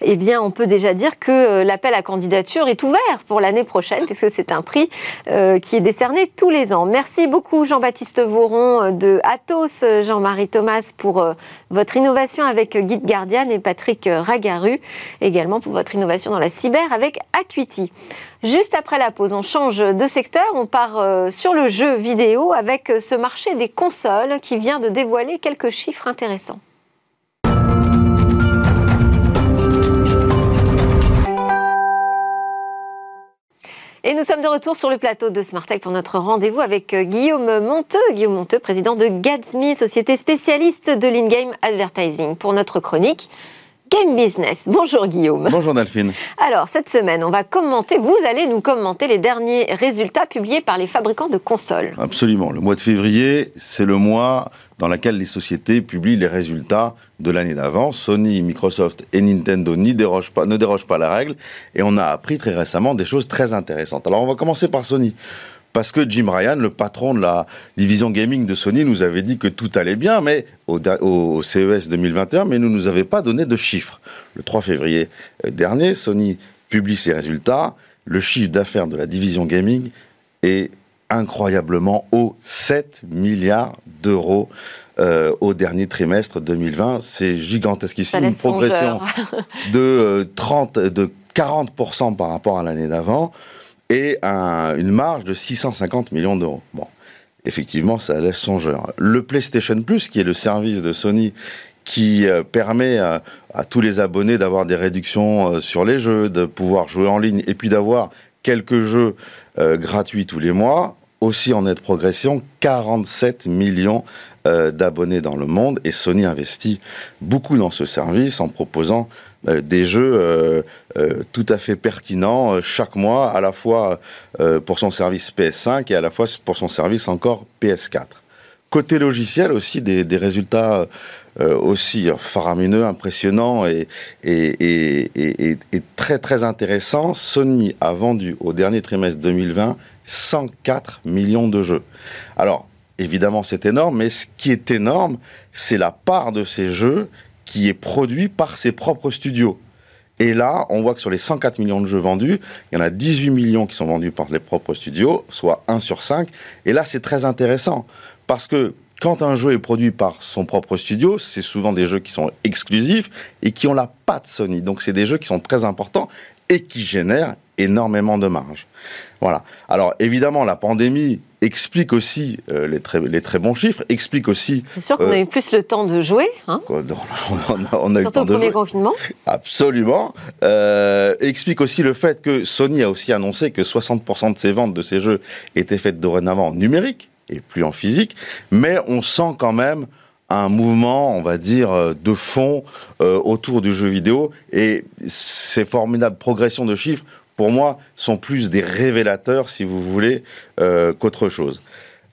eh bien on peut déjà dire que l'appel à candidature est ouvert pour l'année prochaine, puisque c'est un prix qui est décerné tous les ans. Merci beaucoup Jean-Baptiste Voron de Atos, Jean-Marie Thomas pour votre innovation avec Guide Guardian et Patrick Ragaru également pour votre innovation dans la cyber avec Acuity. Juste après la pause, on change de secteur, on part euh, sur le jeu vidéo avec euh, ce marché des consoles qui vient de dévoiler quelques chiffres intéressants. Et nous sommes de retour sur le plateau de Smartech pour notre rendez-vous avec euh, Guillaume Monteux. Guillaume Monteux, président de Gatsby, société spécialiste de l'in-game advertising. Pour notre chronique, Game Business. Bonjour Guillaume. Bonjour Delphine. Alors cette semaine, on va commenter, vous allez nous commenter les derniers résultats publiés par les fabricants de consoles. Absolument. Le mois de février, c'est le mois dans lequel les sociétés publient les résultats de l'année d'avant. Sony, Microsoft et Nintendo n'y dérogent pas, ne dérogent pas à la règle et on a appris très récemment des choses très intéressantes. Alors on va commencer par Sony parce que Jim Ryan, le patron de la division gaming de Sony, nous avait dit que tout allait bien, mais au, CES 2021, mais ne nous avait pas donné de chiffres. Le 3 février euh, dernier, Sony publie ses résultats. Le chiffre d'affaires de la division gaming est incroyablement haut, 7 milliards d'euros euh, au dernier trimestre 2020. C'est gigantesque ici, une progression de 30, euh, de 40% par rapport à l'année d'avant et une marge de 650 millions d'euros. Bon, effectivement, ça laisse songeur. Le PlayStation Plus, qui est le service de Sony qui euh, permet à, tous les abonnés d'avoir des réductions euh, sur les jeux, de pouvoir jouer en ligne et puis d'avoir quelques jeux euh, gratuits tous les mois, aussi en nette progression, 47 millions d'abonnés dans le monde et Sony investit beaucoup dans ce service en proposant euh, des jeux euh, euh, tout à fait pertinents chaque mois, à la fois pour son service PS5 et à la fois pour son service encore PS4. Côté logiciel aussi, des, résultats aussi faramineux, impressionnants et, et, très très intéressants. Sony a vendu au dernier trimestre 2020 104 millions de jeux. Alors, évidemment, c'est énorme, mais ce qui est énorme, c'est la part de ces jeux qui est produit par ses propres studios. Et là, on voit que sur les 104 millions de jeux vendus, il y en a 18 millions qui sont vendus par les propres studios, soit 1 sur 5. Et là, c'est très intéressant parce que quand un jeu est produit par son propre studio, c'est souvent des jeux qui sont exclusifs et qui ont la patte Sony. Donc c'est des jeux qui sont très importants et qui génèrent énormément de marge. Voilà. Alors évidemment, la pandémie explique aussi euh, les, très, les très bons chiffres, explique aussi. C'est sûr qu'on a eu plus le temps de jouer. Hein on, a, on a eu le temps au premier confinement. Absolument. Euh, explique aussi le fait que Sony a aussi annoncé que 60% de ses ventes de ces jeux étaient faites dorénavant en numérique et plus en physique, mais on sent quand même un mouvement, on va dire, euh, de fond euh, autour du jeu vidéo. Et ces formidables progressions de chiffres, pour moi, sont plus des révélateurs, si vous voulez, euh, qu'autre chose.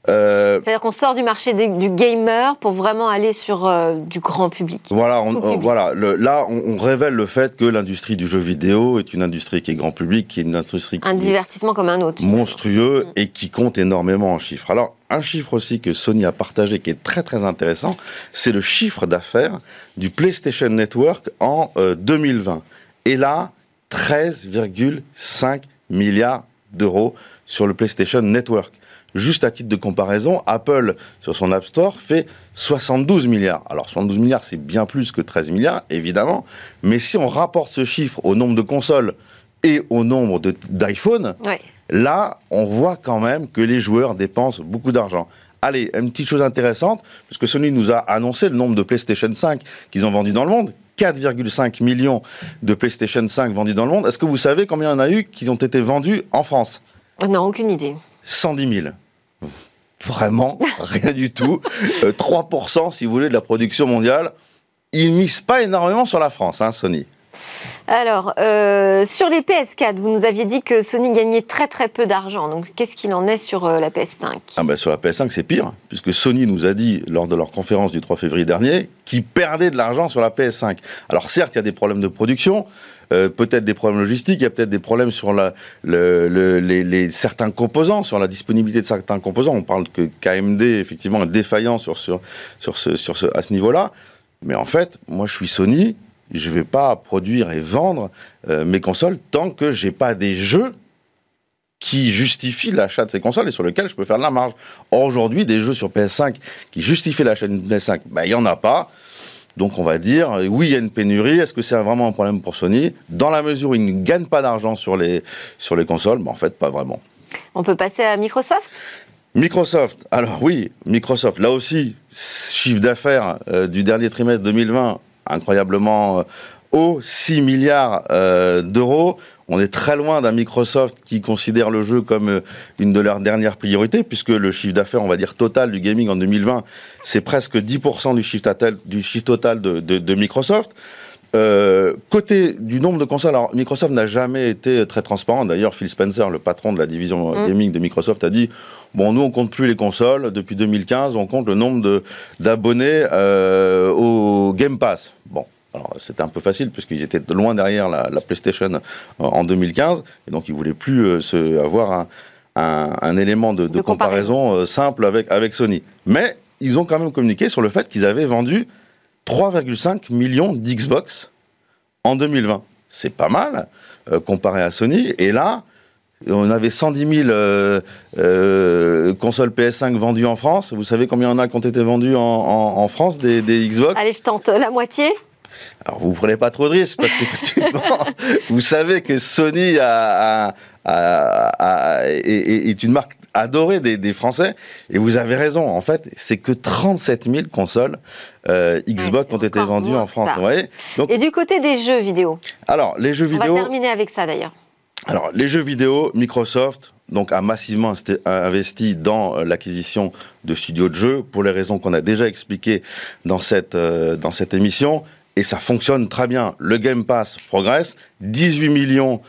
Euh, C'est-à-dire qu'on sort du marché du gamer pour vraiment aller sur euh, du grand public. Voilà, on, voilà. Le, là, on, révèle le fait que l'industrie du jeu vidéo est une industrie qui est grand public, qui est une industrie un divertissement comme un autre, monstrueux et qui compte énormément en chiffres. Alors, un chiffre aussi que Sony a partagé qui est très très intéressant, c'est le chiffre d'affaires du PlayStation Network en 2020. Euh, et là, 13,5 milliards d'euros sur le PlayStation Network. Juste à titre de comparaison, Apple, sur son App Store, fait 72 milliards. Alors 72 milliards, c'est bien plus que 13 milliards, évidemment. Mais si on rapporte ce chiffre au nombre de consoles et au nombre d'iPhone, là, on voit quand même que les joueurs dépensent beaucoup d'argent. Allez, une petite chose intéressante, parce que Sony nous a annoncé le nombre de PlayStation 5 qu'ils ont vendus dans le monde. 4,5 millions de PlayStation 5 vendus dans le monde. Est-ce que vous savez combien il y en a eu qui ont été vendus en France? Non, aucune idée. 110 000. Vraiment, rien du tout. 3%, euh, si vous voulez, de la production mondiale. Ils misent pas énormément sur la France, hein, Sony. Alors, euh, sur les PS4, vous nous aviez dit que Sony gagnait très très peu d'argent. Donc, qu'est-ce qu'il en est sur euh, la PS5 ah ben, Sur la PS5, c'est pire, puisque Sony nous a dit, lors de leur conférence du 3 février dernier, qu'ils perdaient de l'argent sur la PS5. Alors, certes, il y a des problèmes de production, euh, peut-être des problèmes logistiques, il y a peut-être des problèmes sur les, certains composants, sur la disponibilité de certains composants. On parle que KMD, effectivement, est défaillant à ce niveau-là. Mais en fait, moi, je suis Sony, je ne vais pas produire et vendre euh, mes consoles tant que j'ai pas des jeux qui justifient l'achat de ces consoles et sur lesquels je peux faire de la marge. Or, aujourd'hui, des jeux sur PS5 qui justifient l'achat d'une PS5, ben, il n'y en a pas. Donc on va dire, oui, il y a une pénurie. Est-ce que c'est vraiment un problème pour Sony? Dans la mesure où ils ne gagnent pas d'argent sur les, sur les consoles, ben, en fait, pas vraiment. On peut passer à Microsoft? Microsoft, alors oui, Microsoft, là aussi, chiffre d'affaires euh, du dernier trimestre 2020, incroyablement euh, haut, 6 milliards euh, d'euros. On est très loin d'un Microsoft qui considère le jeu comme euh, une de leurs dernières priorités, puisque le chiffre d'affaires, on va dire, total du gaming en 2020, c'est presque 10% du chiffre total, du chiffre total de, Microsoft. Côté du nombre de consoles, alors Microsoft n'a jamais été très transparent. D'ailleurs, Phil Spencer, le patron de la division mm. gaming de Microsoft, a dit bon, nous on compte plus les consoles depuis 2015, on compte le nombre d'abonnés au Game Pass. Bon, alors c'était un peu facile puisqu'ils étaient loin derrière la, PlayStation euh, en 2015 et donc ils voulaient plus euh, se, avoir un, élément de, comparaison, euh, simple avec, avec Sony. Mais ils ont quand même communiqué sur le fait qu'ils avaient vendu 3,5 millions d'Xbox en 2020. C'est pas mal comparé à Sony. Et là, on avait 110 000 consoles PS5 vendues en France. Vous savez combien il y en a qui ont été vendues en, France des, des Xbox? Allez, je tente la moitié alors vous prenez pas trop de risques parce qu'effectivement, vous savez que Sony a, est, une marque adorée des, Français et vous avez raison. En fait, c'est que 37 000 consoles euh, Xbox ont été vendues en France. et du côté des jeux vidéo Alors les jeux vidéo. On va terminer avec ça d'ailleurs. Alors les jeux vidéo, Microsoft donc a massivement investi dans euh, l'acquisition de studios de jeux pour les raisons qu'on a déjà expliquées dans cette, euh, dans cette émission et ça fonctionne très bien. Le Game Pass progresse, 18 millions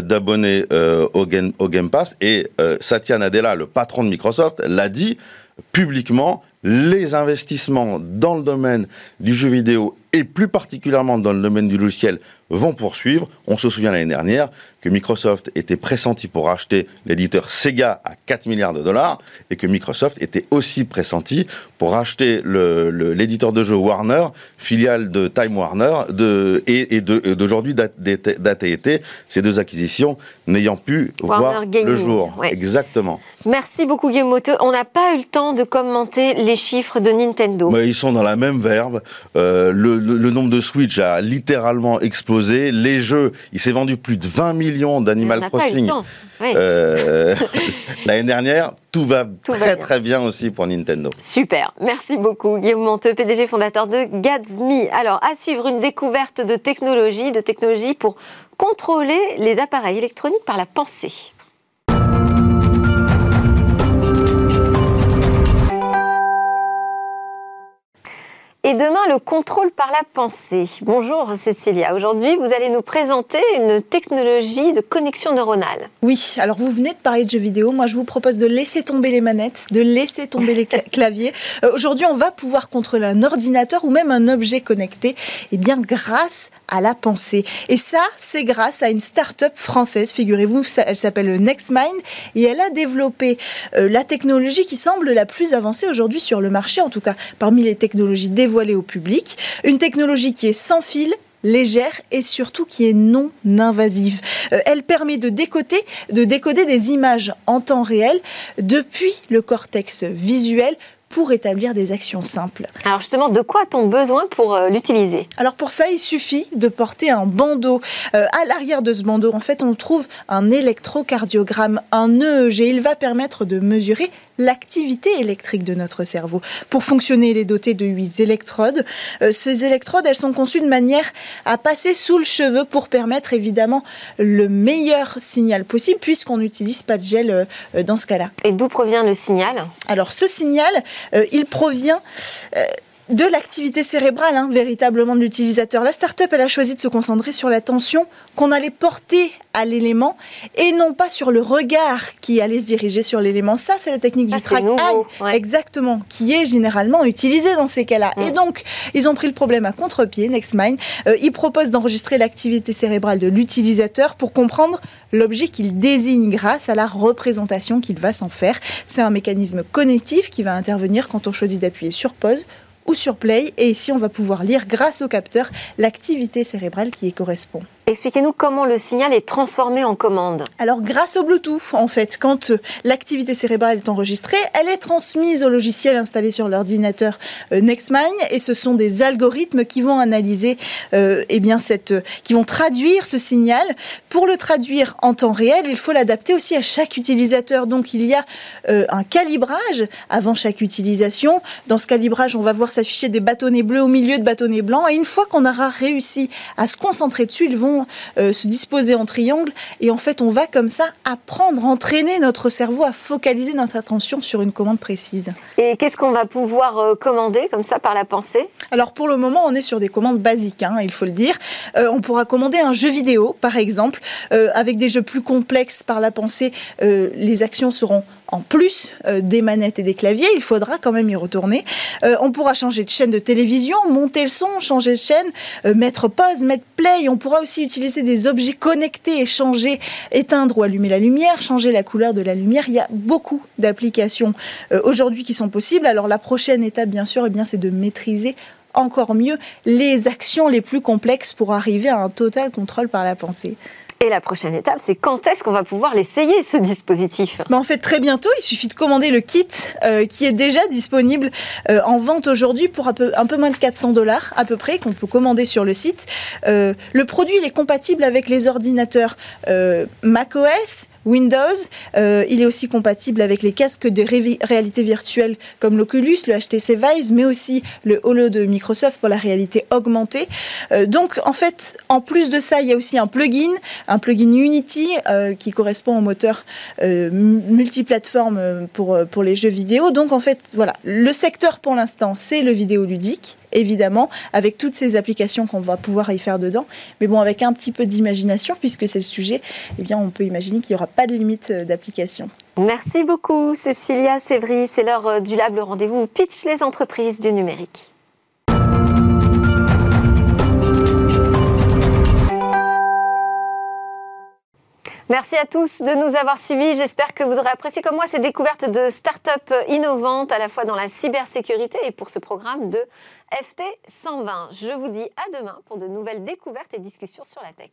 d'abonnés euh, au, game, au, Game, Pass, et euh, Satya Nadella, le patron de Microsoft, l'a dit publiquement, les investissements dans le domaine du jeu vidéo et plus particulièrement dans le domaine du logiciel, vont poursuivre. On se souvient l'année dernière que Microsoft était pressenti pour racheter l'éditeur Sega à 4 milliards de dollars et que Microsoft était aussi pressenti pour racheter l'éditeur de jeux Warner, filiale de Time Warner de, et, et d'aujourd'hui d'AT&T, ces deux acquisitions n'ayant pu voir le jour. Exactement. Merci beaucoup Guillaume On n'a pas eu le temps de commenter les chiffres de Nintendo. Mais ils sont dans la même verbe. Euh, le, nombre de Switch a littéralement explosé. Les jeux, il s'est vendu plus de 20 millions d'Animal Crossing euh, l'année dernière. Tout va très très bien aussi pour Nintendo. Super, merci beaucoup Guillaume Monteux, PDG fondateur de Gatsby. Alors à suivre une découverte de technologie, de technologie pour contrôler les appareils électroniques par la pensée. Et demain, le contrôle par la pensée. Bonjour Cécilia. Aujourd'hui, vous allez nous présenter une technologie de connexion neuronale. Oui, alors vous venez de parler de jeux vidéo. Moi, je vous propose de laisser tomber les manettes, de laisser tomber les claviers. Euh, aujourd'hui, on va pouvoir contrôler un ordinateur ou même un objet connecté, et eh bien grâce à la pensée. Et ça, c'est grâce à une start-up française, figurez-vous, elle s'appelle NextMind et elle a développé euh, la technologie qui semble la plus avancée aujourd'hui sur le marché, en tout cas parmi les technologies développées dévoilée au public. Une technologie qui est sans fil, légère et surtout qui est non invasive. Euh, elle permet de décoder, de décoder des images en temps réel depuis le cortex visuel pour établir des actions simples. Alors justement, de quoi a-t-on besoin pour euh, l'utiliser? Alors pour ça, il suffit de porter un bandeau. Euh, à l'arrière de ce bandeau, en fait, on trouve un électrocardiogramme, un EEG. Il va permettre de mesurer l'activité électrique de notre cerveau. Pour fonctionner, il est doté de huit électrodes. Euh, ces électrodes, elles sont conçues de manière à passer sous le cheveu pour permettre évidemment le meilleur signal possible puisqu'on n'utilise pas de gel dans ce cas-là. Et d'où provient le signal? Alors ce signal, euh, il provient euh, de l'activité cérébrale, hein, véritablement de l'utilisateur. La start-up, elle a choisi de se concentrer sur l'attention qu'on allait porter à l'élément et non pas sur le regard qui allait se diriger sur l'élément. Ça, c'est la technique du track eye, exactement, qui est généralement utilisée dans ces cas-là. Et donc, ils ont pris le problème à contre-pied, NextMind. Euh, ils proposent d'enregistrer l'activité cérébrale de l'utilisateur pour comprendre l'objet qu'il désigne grâce à la représentation qu'il va s'en faire. C'est un mécanisme connectif qui va intervenir quand on choisit d'appuyer sur pause ou sur Play. Et ici, on va pouvoir lire grâce au capteur l'activité cérébrale qui y correspond. Expliquez-nous comment le signal est transformé en commande. Alors grâce au Bluetooth, en fait, quand l'activité cérébrale est enregistrée, elle est transmise au logiciel installé sur l'ordinateur euh, NextMind et ce sont des algorithmes qui vont analyser, euh, eh bien cette, qui vont traduire ce signal. Pour le traduire en temps réel, il faut l'adapter aussi à chaque utilisateur. Donc il y a euh, un calibrage avant chaque utilisation. Dans ce calibrage, on va voir s'afficher des bâtonnets bleus au milieu de bâtonnets blancs et une fois qu'on aura réussi à se concentrer dessus, ils vont euh, se disposer en triangle. Et en fait, on va comme ça apprendre, entraîner notre cerveau à focaliser notre attention sur une commande précise. Et qu'est-ce qu'on va pouvoir euh, commander comme ça par la pensée? Alors pour le moment, on est sur des commandes basiques, hein, il faut le dire. Euh, on pourra commander un jeu vidéo, par exemple, avec des jeux plus complexes par la pensée. les actions seront en plus euh, des manettes et des claviers, il faudra quand même y retourner. Euh, on pourra changer de chaîne de télévision, monter le son, changer de chaîne, euh, mettre pause, mettre play. On pourra aussi utiliser des objets connectés et changer, éteindre ou allumer la lumière, changer la couleur de la lumière. Il y a beaucoup d'applications aujourd'hui qui sont possibles. Alors la prochaine étape, bien sûr, eh bien, c'est de maîtriser encore mieux les actions les plus complexes pour arriver à un total contrôle par la pensée. Et la prochaine étape, c'est quand est-ce qu'on va pouvoir l'essayer, ce dispositif? Bah En fait, très bientôt, il suffit de commander le kit euh, qui est déjà disponible euh, en vente aujourd'hui pour un peu, moins de 400 dollars à peu près, qu'on peut commander sur le site. Euh, le produit, il est compatible avec les ordinateurs macOS, Windows. Euh, il est aussi compatible avec les casques de réalité virtuelle comme l'Oculus, le HTC Vive, mais aussi le Holo de Microsoft pour la réalité augmentée. Euh, donc, en fait, en plus de ça, il y a aussi un plugin, un plugin Unity euh, qui correspond au moteur multiplateforme pour, pour les jeux vidéo. Donc, en fait, voilà, le secteur pour l'instant, c'est le vidéoludique évidemment, avec toutes ces applications qu'on va pouvoir y faire dedans. Mais bon, avec un petit peu d'imagination, puisque c'est le sujet, eh bien, on peut imaginer qu'il n'y aura pas de limite euh, d'application. Merci beaucoup, Cécilia Sévry. C'est l'heure euh, du Lab, le rendez-vous pitch les entreprises du numérique. Merci à tous de nous avoir suivis. J'espère que vous aurez apprécié comme moi ces découvertes de start-up innovantes à la fois dans la cybersécurité et pour ce programme de FT 120. Je vous dis à demain pour de nouvelles découvertes et discussions sur la tech.